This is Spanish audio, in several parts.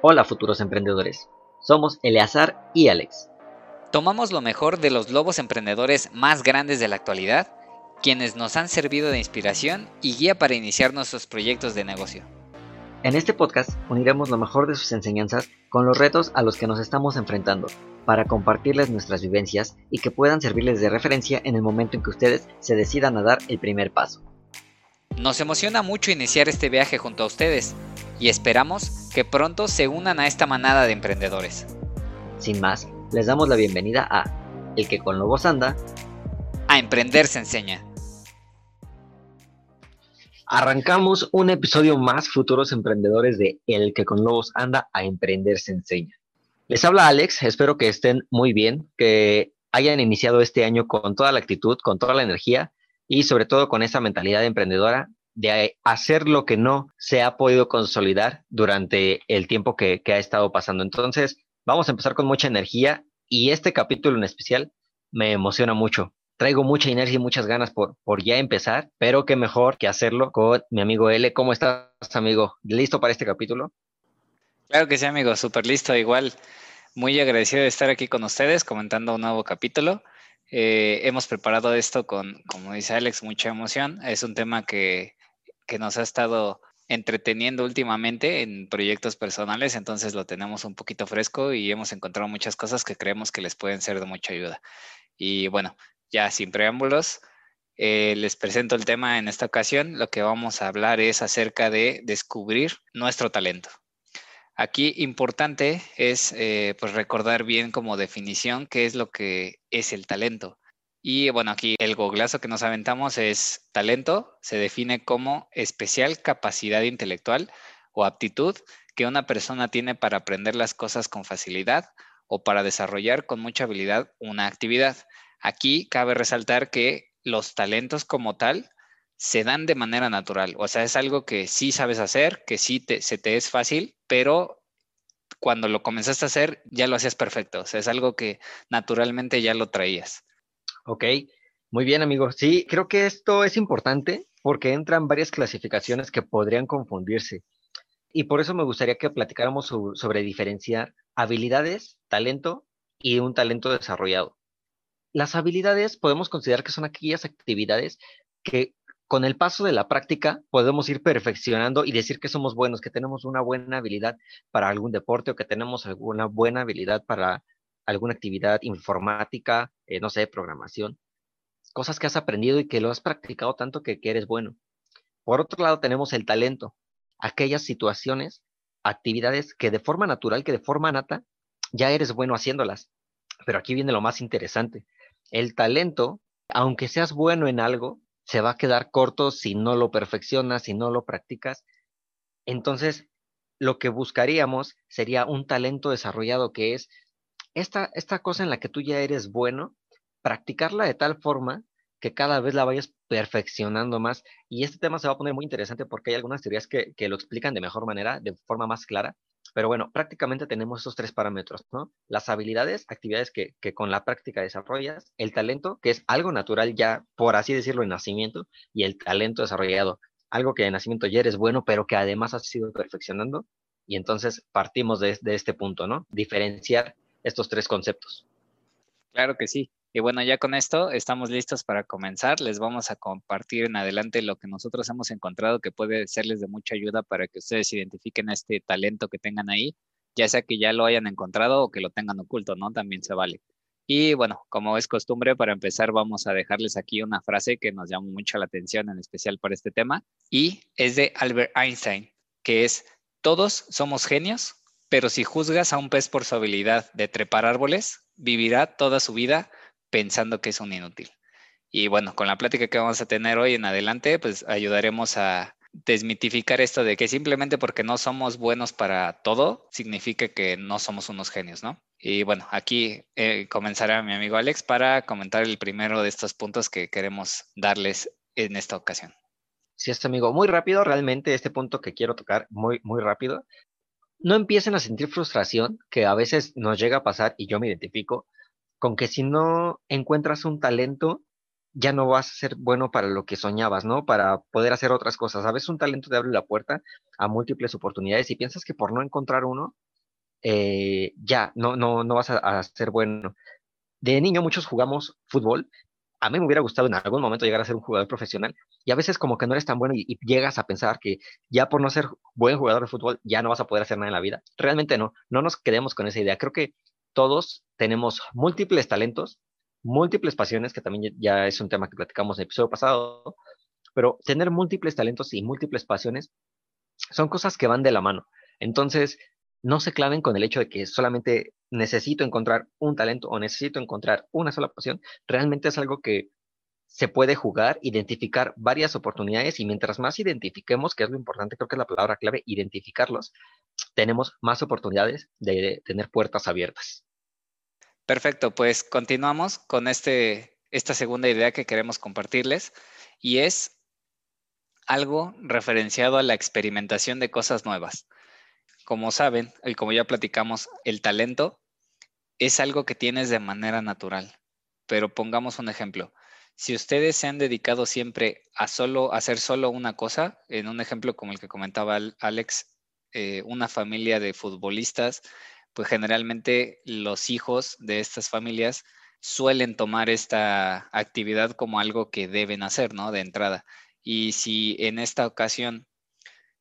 Hola futuros emprendedores, somos Eleazar y Alex. Tomamos lo mejor de los lobos emprendedores más grandes de la actualidad, quienes nos han servido de inspiración y guía para iniciar nuestros proyectos de negocio. En este podcast uniremos lo mejor de sus enseñanzas con los retos a los que nos estamos enfrentando, para compartirles nuestras vivencias y que puedan servirles de referencia en el momento en que ustedes se decidan a dar el primer paso. Nos emociona mucho iniciar este viaje junto a ustedes y esperamos que pronto se unan a esta manada de emprendedores. Sin más, les damos la bienvenida a El que con lobos anda. A emprender se enseña. Arrancamos un episodio más futuros emprendedores de El que con lobos anda a emprender se enseña. Les habla Alex, espero que estén muy bien, que hayan iniciado este año con toda la actitud, con toda la energía y sobre todo con esa mentalidad emprendedora de hacer lo que no se ha podido consolidar durante el tiempo que, ha estado pasando. Entonces, vamos a empezar con mucha energía y este capítulo en especial me emociona mucho. Traigo mucha inercia y muchas ganas por, por ya empezar, pero qué mejor que hacerlo con mi amigo L. ¿Cómo estás, amigo? ¿Listo para este capítulo? Claro que sí, amigo, súper listo. Igual, muy agradecido de estar aquí con ustedes comentando un nuevo capítulo. Eh, hemos preparado esto con, como dice Alex, mucha emoción. Es un tema que, que nos ha estado entreteniendo últimamente en proyectos personales, entonces lo tenemos un poquito fresco y hemos encontrado muchas cosas que creemos que les pueden ser de mucha ayuda. Y bueno, ya sin preámbulos, eh, les presento el tema en esta ocasión. Lo que vamos a hablar es acerca de descubrir nuestro talento. Aquí importante es eh, pues recordar bien como definición qué es lo que es el talento. Y bueno, aquí el goglazo que nos aventamos es talento, se define como especial capacidad intelectual o aptitud que una persona tiene para aprender las cosas con facilidad o para desarrollar con mucha habilidad una actividad. Aquí cabe resaltar que los talentos como tal se dan de manera natural. O sea, es algo que sí sabes hacer, que sí se te es fácil, pero cuando lo comenzaste a hacer ya lo hacías perfecto. O sea, es algo que naturalmente ya lo traías. Ok, muy bien, amigo. Sí, creo que esto es importante porque entran varias clasificaciones que podrían confundirse. Y por eso me gustaría que platicáramos sobre diferenciar habilidades, talento y un talento desarrollado. Las habilidades podemos considerar que son aquellas actividades que con el paso de la práctica podemos ir perfeccionando y decir que somos buenos, que tenemos una buena habilidad para algún deporte o que tenemos alguna buena habilidad para alguna actividad informática, eh, no sé, programación. Cosas que has aprendido y que lo has practicado tanto que, que eres bueno. Por otro lado, tenemos el talento, aquellas situaciones, actividades que de forma natural, que de forma nata, ya eres bueno haciéndolas. Pero aquí viene lo más interesante. El talento, aunque seas bueno en algo, se va a quedar corto si no lo perfeccionas, si no lo practicas. Entonces, lo que buscaríamos sería un talento desarrollado que es esta, esta cosa en la que tú ya eres bueno, practicarla de tal forma que cada vez la vayas perfeccionando más. Y este tema se va a poner muy interesante porque hay algunas teorías que, que, lo explican de mejor manera, de forma más clara. Pero bueno, prácticamente tenemos esos tres parámetros, ¿no? Las habilidades, actividades que, con la práctica desarrollas, el talento, que es algo natural ya, por así decirlo, en nacimiento, y el talento desarrollado, algo que de nacimiento ya eres bueno, pero que además has sido perfeccionando. Y entonces partimos de, de este punto, ¿no? Diferenciar estos tres conceptos. Claro que sí. Y bueno, ya con esto estamos listos para comenzar. Les vamos a compartir en adelante lo que nosotros hemos encontrado que puede serles de mucha ayuda para que ustedes identifiquen este talento que tengan ahí, ya sea que ya lo hayan encontrado o que lo tengan oculto, ¿no? También se vale. Y bueno, como es costumbre, para empezar vamos a dejarles aquí una frase que nos llama mucho la atención, en especial para este tema, y es de Albert Einstein, que es, todos somos genios, pero si juzgas a un pez por su habilidad de trepar árboles, vivirá toda su vida pensando que es un inútil. Y bueno, con la plática que vamos a tener hoy en adelante, pues ayudaremos a desmitificar esto de que simplemente porque no somos buenos para todo, significa que no somos unos genios, ¿no? Y bueno, aquí eh, comenzará mi amigo Alex para comentar el primero de estos puntos que queremos darles en esta ocasión. Sí, este amigo, muy rápido, realmente este punto que quiero tocar, muy, muy rápido. No empiecen a sentir frustración, que a veces nos llega a pasar y yo me identifico, con que si no encuentras un talento, ya no vas a ser bueno para lo que soñabas, ¿no? Para poder hacer otras cosas. A veces un talento te abre la puerta a múltiples oportunidades y piensas que por no encontrar uno, eh, ya, no, no, no vas a, a ser bueno. De niño muchos jugamos fútbol a mí me hubiera gustado en algún momento llegar a ser un jugador profesional y a veces como que no eres tan bueno y, llegas a pensar que ya por no ser buen jugador de fútbol ya no vas a poder hacer nada en la vida. Realmente no, no nos quedemos con esa idea. Creo que todos tenemos múltiples talentos, múltiples pasiones, que también ya es un tema que platicamos en el episodio pasado, pero tener múltiples talentos y múltiples pasiones son cosas que van de la mano. Entonces, no se claven con el hecho de que solamente necesito encontrar un talento o necesito encontrar una sola pasión. Realmente es algo que se puede jugar, identificar varias oportunidades y mientras más identifiquemos, que es lo importante, creo que es la palabra clave, identificarlos, tenemos más oportunidades de tener puertas abiertas. Perfecto, pues continuamos con este, esta segunda idea que queremos compartirles y es algo referenciado a la experimentación de cosas nuevas como saben, y como ya platicamos, el talento es algo que tienes de manera natural. Pero pongamos un ejemplo. Si ustedes se han dedicado siempre a solo hacer solo una cosa, en un ejemplo como el que comentaba Alex, eh, una familia de futbolistas, pues generalmente los hijos de estas familias suelen tomar esta actividad como algo que deben hacer, ¿no? De entrada. Y si en esta ocasión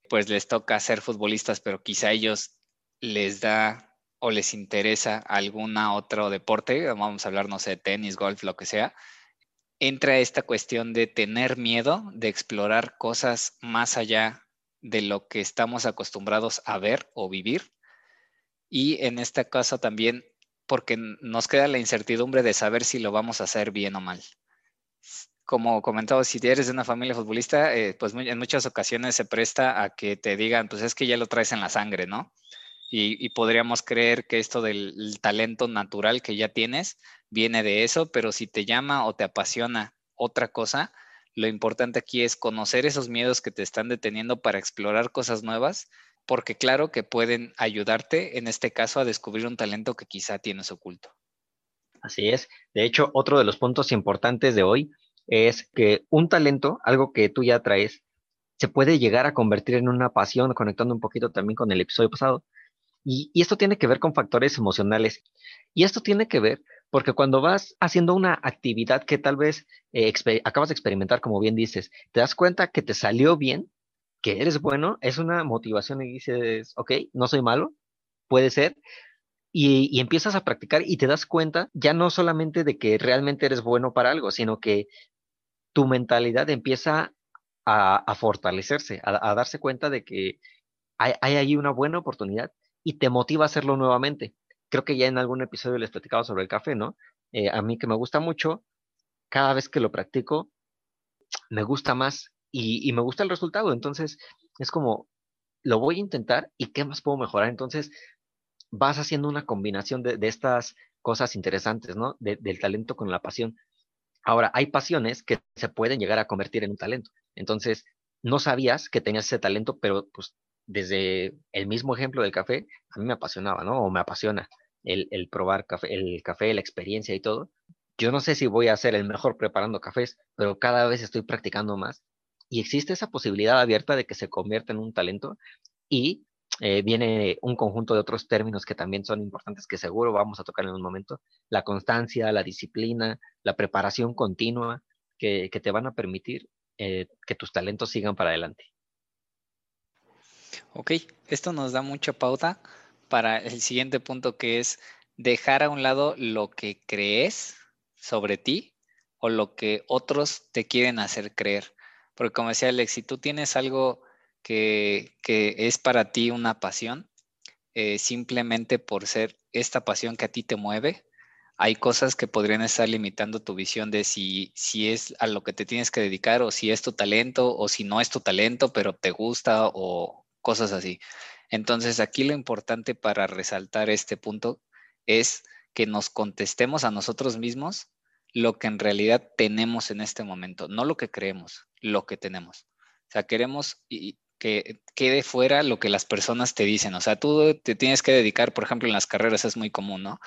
pues les toca ser futbolistas, pero quizá ellos les da o les interesa alguna otro deporte, vamos a hablar, no sé, tenis, golf, lo que sea, entra esta cuestión de tener miedo, de explorar cosas más allá de lo que estamos acostumbrados a ver o vivir. Y en este caso también porque nos queda la incertidumbre de saber si lo vamos a hacer bien o mal como comentaba, si eres de una familia futbolista, eh, pues en muchas ocasiones se presta a que te digan, pues es que ya lo traes en la sangre, ¿no? Y, podríamos creer que esto del talento natural que ya tienes viene de eso, pero si te llama o te apasiona otra cosa, lo importante aquí es conocer esos miedos que te están deteniendo para explorar cosas nuevas, porque claro que pueden ayudarte, en este caso, a descubrir un talento que quizá tienes oculto. Así es. De hecho, otro de los puntos importantes de hoy es que un talento, algo que tú ya traes, se puede llegar a convertir en una pasión, conectando un poquito también con el episodio pasado. Y, esto tiene que ver con factores emocionales. Y esto tiene que ver porque cuando vas haciendo una actividad que tal vez eh, acabas de experimentar, como bien dices, te das cuenta que te salió bien, que eres bueno, es una motivación y dices, ok, no soy malo, puede ser, y, y, empiezas a practicar y te das cuenta ya no solamente de que realmente eres bueno para algo, sino que tu mentalidad empieza a, fortalecerse, a, darse cuenta de que hay, ahí una buena oportunidad y te motiva a hacerlo nuevamente. Creo que ya en algún episodio les platicaba sobre el café, ¿no? Eh, a mí que me gusta mucho, cada vez que lo practico, me gusta más y, me gusta el resultado. Entonces, es como, lo voy a intentar y qué más puedo mejorar. Entonces, vas haciendo una combinación de, estas cosas interesantes, ¿no? del talento con la pasión. Ahora, hay pasiones que se pueden llegar a convertir en un talento. Entonces, no sabías que tenías ese talento, pero pues desde el mismo ejemplo del café, a mí me apasionaba, ¿no? O me apasiona el, probar café, el café, la experiencia y todo. Yo no sé si voy a ser el mejor preparando cafés, pero cada vez estoy practicando más. Y existe esa posibilidad abierta de que se convierta en un talento y eh, viene un conjunto de otros términos que también son importantes que seguro vamos a tocar en un momento. La constancia, la disciplina, la preparación continua que, te van a permitir eh, que tus talentos sigan para adelante. Ok, esto nos da mucha pauta para el siguiente punto que es dejar a un lado lo que crees sobre ti o lo que otros te quieren hacer creer. Porque como decía Alex, si tú tienes algo que, es para ti una pasión, eh, simplemente por ser esta pasión que a ti te mueve, hay cosas que podrían estar limitando tu visión de si, si es a lo que te tienes que dedicar o si es tu talento o si no es tu talento, pero te gusta o cosas así. Entonces aquí lo importante para resaltar este punto es que nos contestemos a nosotros mismos lo que en realidad tenemos en este momento, no lo que creemos, lo que tenemos. O sea, queremos, que quede fuera lo que las personas te dicen. O sea, tú te tienes que dedicar, por ejemplo, en las carreras es muy común, ¿no?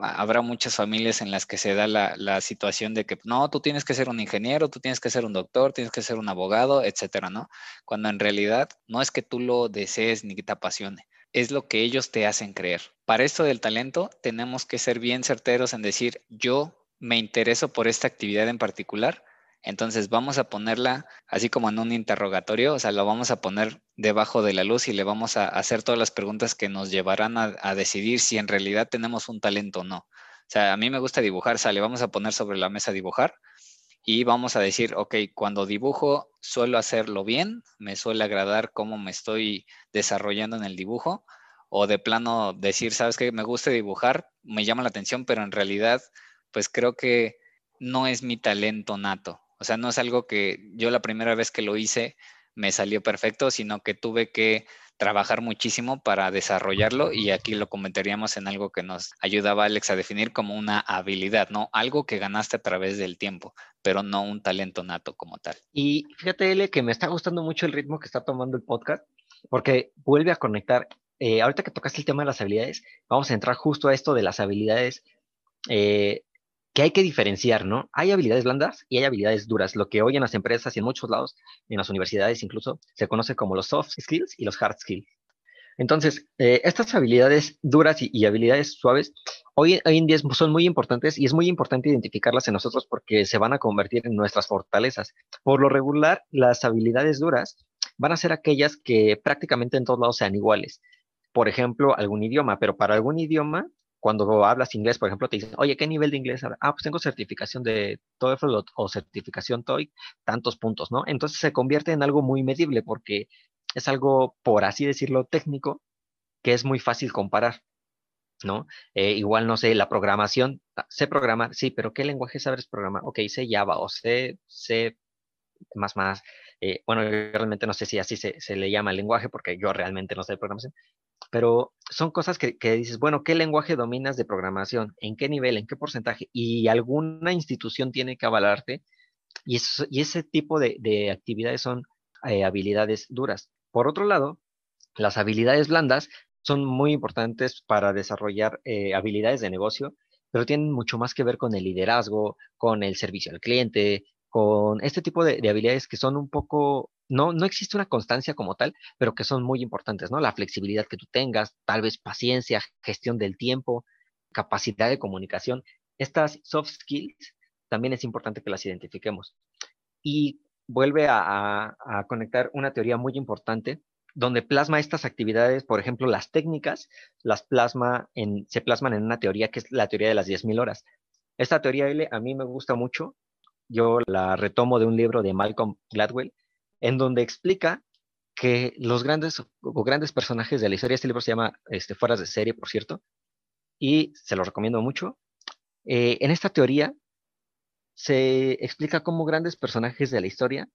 Habrá muchas familias en las que se da la, situación de que, no, tú tienes que ser un ingeniero, tú tienes que ser un doctor, tienes que ser un abogado, etcétera, ¿no? Cuando en realidad no es que tú lo desees ni que te apasione, es lo que ellos te hacen creer. Para esto del talento, tenemos que ser bien certeros en decir, yo me intereso por esta actividad en particular, entonces vamos a ponerla así como en un interrogatorio, o sea, lo vamos a poner debajo de la luz y le vamos a hacer todas las preguntas que nos llevarán a, decidir si en realidad tenemos un talento o no. O sea, a mí me gusta dibujar, sale, vamos a poner sobre la mesa dibujar y vamos a decir, ok, cuando dibujo suelo hacerlo bien, me suele agradar cómo me estoy desarrollando en el dibujo, o de plano decir, sabes que me gusta dibujar, me llama la atención, pero en realidad, pues creo que no es mi talento nato. O sea, no es algo que yo la primera vez que lo hice me salió perfecto, sino que tuve que trabajar muchísimo para desarrollarlo y aquí lo comentaríamos en algo que nos ayudaba Alex a definir como una habilidad, ¿no? Algo que ganaste a través del tiempo, pero no un talento nato como tal. Y fíjate, Ele, que me está gustando mucho el ritmo que está tomando el podcast, porque vuelve a conectar. Eh, ahorita que tocaste el tema de las habilidades, vamos a entrar justo a esto de las habilidades eh, que hay que diferenciar, ¿no? Hay habilidades blandas y hay habilidades duras, lo que hoy en las empresas y en muchos lados, en las universidades incluso, se conoce como los soft skills y los hard skills. Entonces, eh, estas habilidades duras y, habilidades suaves hoy, en día son muy importantes y es muy importante identificarlas en nosotros porque se van a convertir en nuestras fortalezas. Por lo regular, las habilidades duras van a ser aquellas que prácticamente en todos lados sean iguales. Por ejemplo, algún idioma, pero para algún idioma cuando hablas inglés, por ejemplo, te dicen, oye, ¿qué nivel de inglés hablas? Ah, pues tengo certificación de TOEFL o, certificación TOEIC, tantos puntos, ¿no? Entonces se convierte en algo muy medible porque es algo, por así decirlo, técnico, que es muy fácil comparar, ¿no? Eh, igual, no sé, la programación, ah, sé programar, sí, pero ¿qué lenguaje sabes programar? Ok, sé Java o sé, sé más, más. Eh, bueno, realmente no sé si así se, le llama el lenguaje porque yo realmente no sé programación, pero son cosas que, dices, bueno, ¿qué lenguaje dominas de programación? ¿En qué nivel? ¿En qué porcentaje? Y alguna institución tiene que avalarte. Y, y ese tipo de, actividades son eh, habilidades duras. Por otro lado, las habilidades blandas son muy importantes para desarrollar eh, habilidades de negocio, pero tienen mucho más que ver con el liderazgo, con el servicio al cliente, con este tipo de habilidades que son un poco no, no existe una constancia como tal, pero que son muy importantes, ¿no? La flexibilidad que tú tengas, tal vez paciencia, gestión del tiempo, capacidad de comunicación. Estas soft skills también es importante que las identifiquemos. Y vuelve a, conectar una teoría muy importante donde plasma estas actividades, por ejemplo, las técnicas, las plasma se plasman en una teoría que es la teoría de las 10.000 horas. Esta teoría L a mí me gusta mucho. Yo la retomo de un libro de Malcolm Gladwell en donde explica que los grandes grandes personajes de la historia, este libro se llama este, Fueras de serie, por cierto, y se lo recomiendo mucho. Eh, en esta teoría se explica cómo grandes personajes de la historia,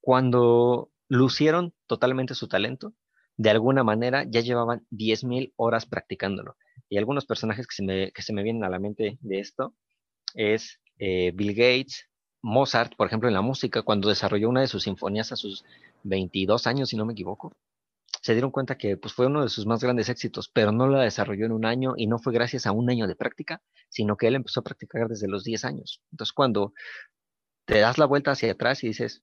cuando lucieron totalmente su talento, de alguna manera ya llevaban 10.000 horas practicándolo. Y algunos personajes que se me, que se me vienen a la mente de esto es eh, Bill Gates, Mozart, por ejemplo, en la música, cuando desarrolló una de sus sinfonías a sus 22 años, si no me equivoco, se dieron cuenta que pues, fue uno de sus más grandes éxitos, pero no la desarrolló en un año y no fue gracias a un año de práctica, sino que él empezó a practicar desde los 10 años. Entonces, cuando te das la vuelta hacia atrás y dices,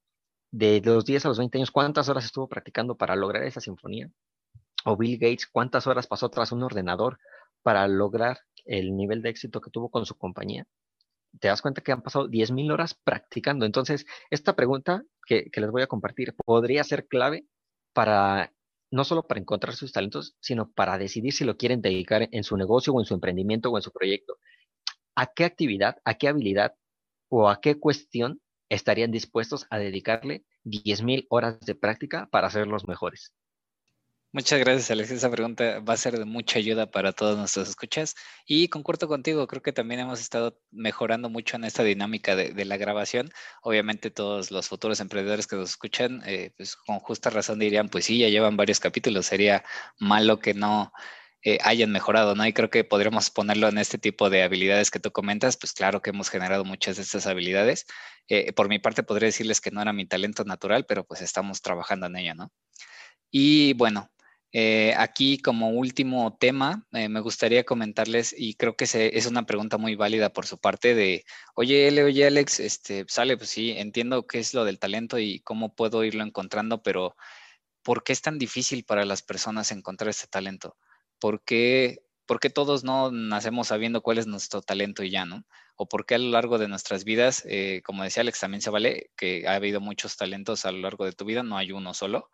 de los 10 a los 20 años, ¿cuántas horas estuvo practicando para lograr esa sinfonía? O Bill Gates, ¿cuántas horas pasó tras un ordenador para lograr el nivel de éxito que tuvo con su compañía? Te das cuenta que han pasado 10.000 horas practicando. Entonces, esta pregunta que, les voy a compartir podría ser clave para, no solo para encontrar sus talentos, sino para decidir si lo quieren dedicar en su negocio o en su emprendimiento o en su proyecto. ¿A qué actividad, a qué habilidad o a qué cuestión estarían dispuestos a dedicarle 10.000 horas de práctica para ser los mejores? Muchas gracias, Alex. Esa pregunta va a ser de mucha ayuda para todos nuestros escuchas. Y concuerdo contigo, creo que también hemos estado mejorando mucho en esta dinámica de, la grabación. Obviamente todos los futuros emprendedores que nos escuchan, eh, pues con justa razón dirían, pues sí, ya llevan varios capítulos, sería malo que no eh, hayan mejorado, ¿no? Y creo que podríamos ponerlo en este tipo de habilidades que tú comentas, pues claro que hemos generado muchas de estas habilidades. Eh, por mi parte podría decirles que no era mi talento natural, pero pues estamos trabajando en ello, ¿no? Y bueno, eh, aquí como último tema, eh, me gustaría comentarles, y creo que es una pregunta muy válida por su parte de, oye, L, oye, Alex, este, sale, pues sí, entiendo qué es lo del talento y cómo puedo irlo encontrando, pero ¿por qué es tan difícil para las personas encontrar este talento? ¿Por qué, todos no nacemos sabiendo cuál es nuestro talento y ya, ¿no? O por qué a lo largo de nuestras vidas, eh, como decía Alex, también se vale que ha habido muchos talentos a lo largo de tu vida, no hay uno solo.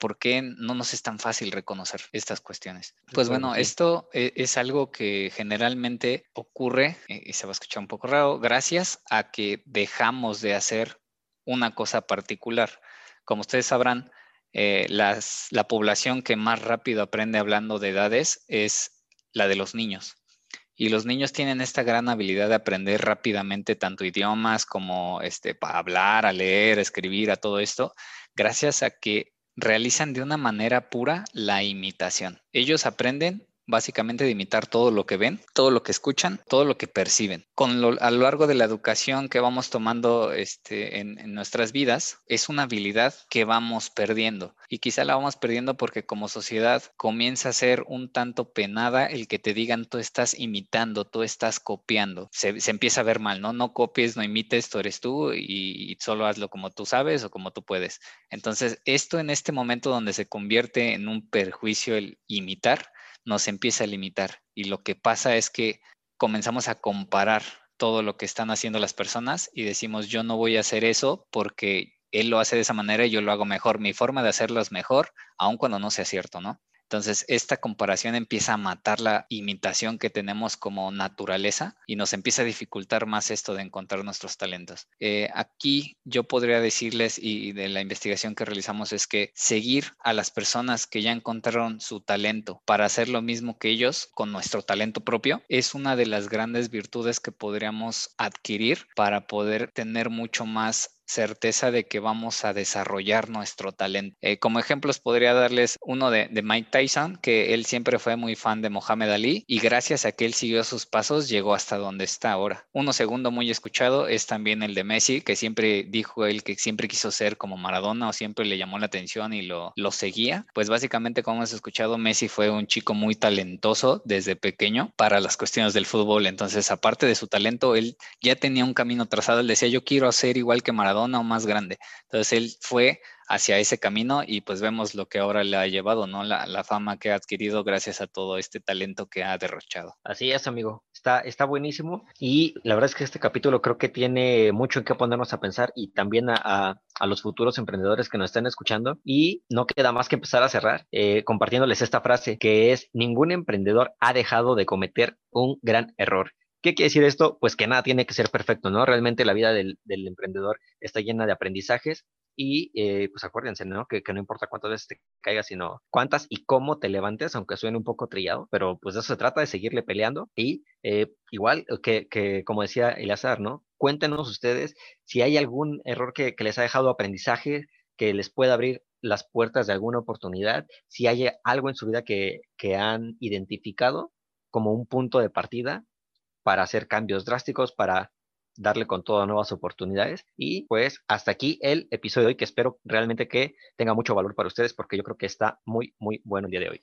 ¿Por qué no nos es tan fácil reconocer estas cuestiones? Pues bueno, esto e, es, algo que generalmente ocurre, eh, y se va a escuchar un poco raro, gracias a que dejamos de hacer una cosa particular. Como ustedes sabrán, eh, la población que más rápido aprende hablando de edades es la de los niños. Y los niños tienen esta gran habilidad de aprender rápidamente tanto idiomas como este, para hablar, a leer, a escribir, a todo esto, gracias a que realizan de una manera pura la imitación. Ellos aprenden básicamente de imitar todo lo que ven, todo lo que escuchan, todo lo que perciben. Con lo, a lo largo de la educación que vamos tomando este, en, nuestras vidas, es una habilidad que vamos perdiendo. Y quizá la vamos perdiendo porque como sociedad comienza a ser un tanto penada el que te digan tú estás imitando, tú estás copiando. Se, empieza a ver mal, ¿no? No copies, no imites, tú eres tú y solo hazlo como tú sabes o como tú puedes. Entonces, esto en este momento donde se convierte en un perjuicio el imitar, nos empieza a limitar. Y lo que pasa es que comenzamos a comparar todo lo que están haciendo las personas y decimos, yo no voy a hacer eso porque él lo hace de esa manera y yo lo hago mejor. Mi forma de hacerlo es mejor, aun cuando no sea cierto, ¿no? Entonces, esta comparación empieza a matar la imitación que tenemos como naturaleza y nos empieza a dificultar más esto de encontrar nuestros talentos. Eh, aquí yo podría decirles, y de la investigación que realizamos, es que seguir a las personas que ya encontraron su talento para hacer lo mismo que ellos con nuestro talento propio es una de las grandes virtudes que podríamos adquirir para poder tener mucho más certeza de que vamos a desarrollar nuestro talento. Eh, como ejemplos podría darles uno de, Mike Tyson, que él siempre fue muy fan de Mohamed Ali y gracias a que él siguió sus pasos llegó hasta donde está ahora. Uno segundo muy escuchado es también el de Messi, que siempre dijo él que siempre quiso ser como Maradona o siempre le llamó la atención y lo, lo seguía. Pues básicamente como hemos escuchado, Messi fue un chico muy talentoso desde pequeño para las cuestiones del fútbol. Entonces, aparte de su talento, él ya tenía un camino trazado. Él decía, yo quiero hacer igual que Maradona o más grande. Entonces él fue hacia ese camino y pues vemos lo que ahora le ha llevado, ¿no? La, fama que ha adquirido gracias a todo este talento que ha derrochado. Así es, amigo. Está, está buenísimo y la verdad es que este capítulo creo que tiene mucho en qué ponernos a pensar y también a, los futuros emprendedores que nos están escuchando y no queda más que empezar a cerrar eh, compartiéndoles esta frase que es ningún emprendedor ha dejado de cometer un gran error ¿Qué quiere decir esto? Pues que nada tiene que ser perfecto, ¿no? Realmente la vida del, emprendedor está llena de aprendizajes y eh, pues acuérdense, ¿no? Que, no importa cuántas veces te caigas, sino cuántas y cómo te levantes, aunque suene un poco trillado, pero pues eso se trata, de seguirle peleando y eh, igual que, que, como decía Eleazar, ¿no? Cuéntenos ustedes si hay algún error que, les ha dejado aprendizaje, que les pueda abrir las puertas de alguna oportunidad, si hay algo en su vida que han identificado como un punto de partida para hacer cambios drásticos, para darle con todo nuevas oportunidades. Y pues hasta aquí el episodio de hoy que espero realmente que tenga mucho valor para ustedes porque yo creo que está muy, muy bueno el día de hoy.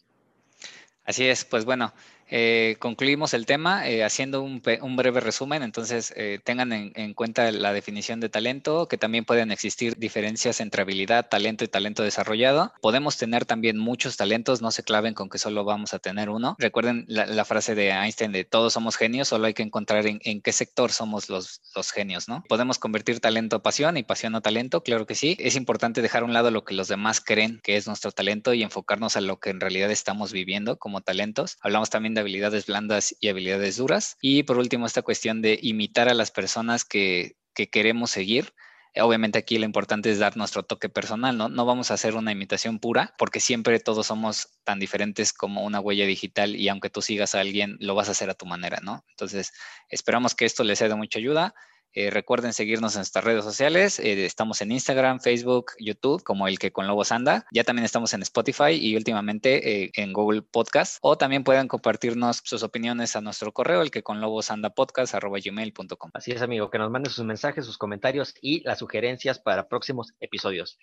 Así es, pues bueno, eh, concluimos el tema eh, haciendo un, breve resumen. Entonces, eh, tengan en, cuenta la definición de talento, que también pueden existir diferencias entre habilidad, talento y talento desarrollado. Podemos tener también muchos talentos, no se claven con que solo vamos a tener uno. Recuerden la, frase de Einstein de todos somos genios, solo hay que encontrar en, qué sector somos los, los, genios, ¿no? Podemos convertir talento a pasión y pasión a talento, claro que sí. Es importante dejar a un lado lo que los demás creen que es nuestro talento y enfocarnos a lo que en realidad estamos viviendo como talentos. Hablamos también de habilidades blandas y habilidades duras. Y por último, esta cuestión de imitar a las personas que, queremos seguir. Obviamente aquí lo importante es dar nuestro toque personal, ¿no? No vamos a hacer una imitación pura porque siempre todos somos tan diferentes como una huella digital y aunque tú sigas a alguien, lo vas a hacer a tu manera, ¿no? Entonces, esperamos que esto les sea de mucha ayuda. Eh, recuerden seguirnos en nuestras redes sociales. Eh, estamos en Instagram, Facebook, YouTube, como el que con Lobos anda. Ya también estamos en Spotify y últimamente eh, en Google Podcast. O también pueden compartirnos sus opiniones a nuestro correo, el que con Lobos anda podcast gmail.com. Así es, amigo, que nos manden sus mensajes, sus comentarios y las sugerencias para próximos episodios.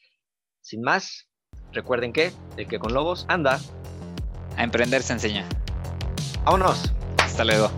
Sin más, recuerden que el que con Lobos anda. A emprender se enseña. Vámonos. Hasta luego.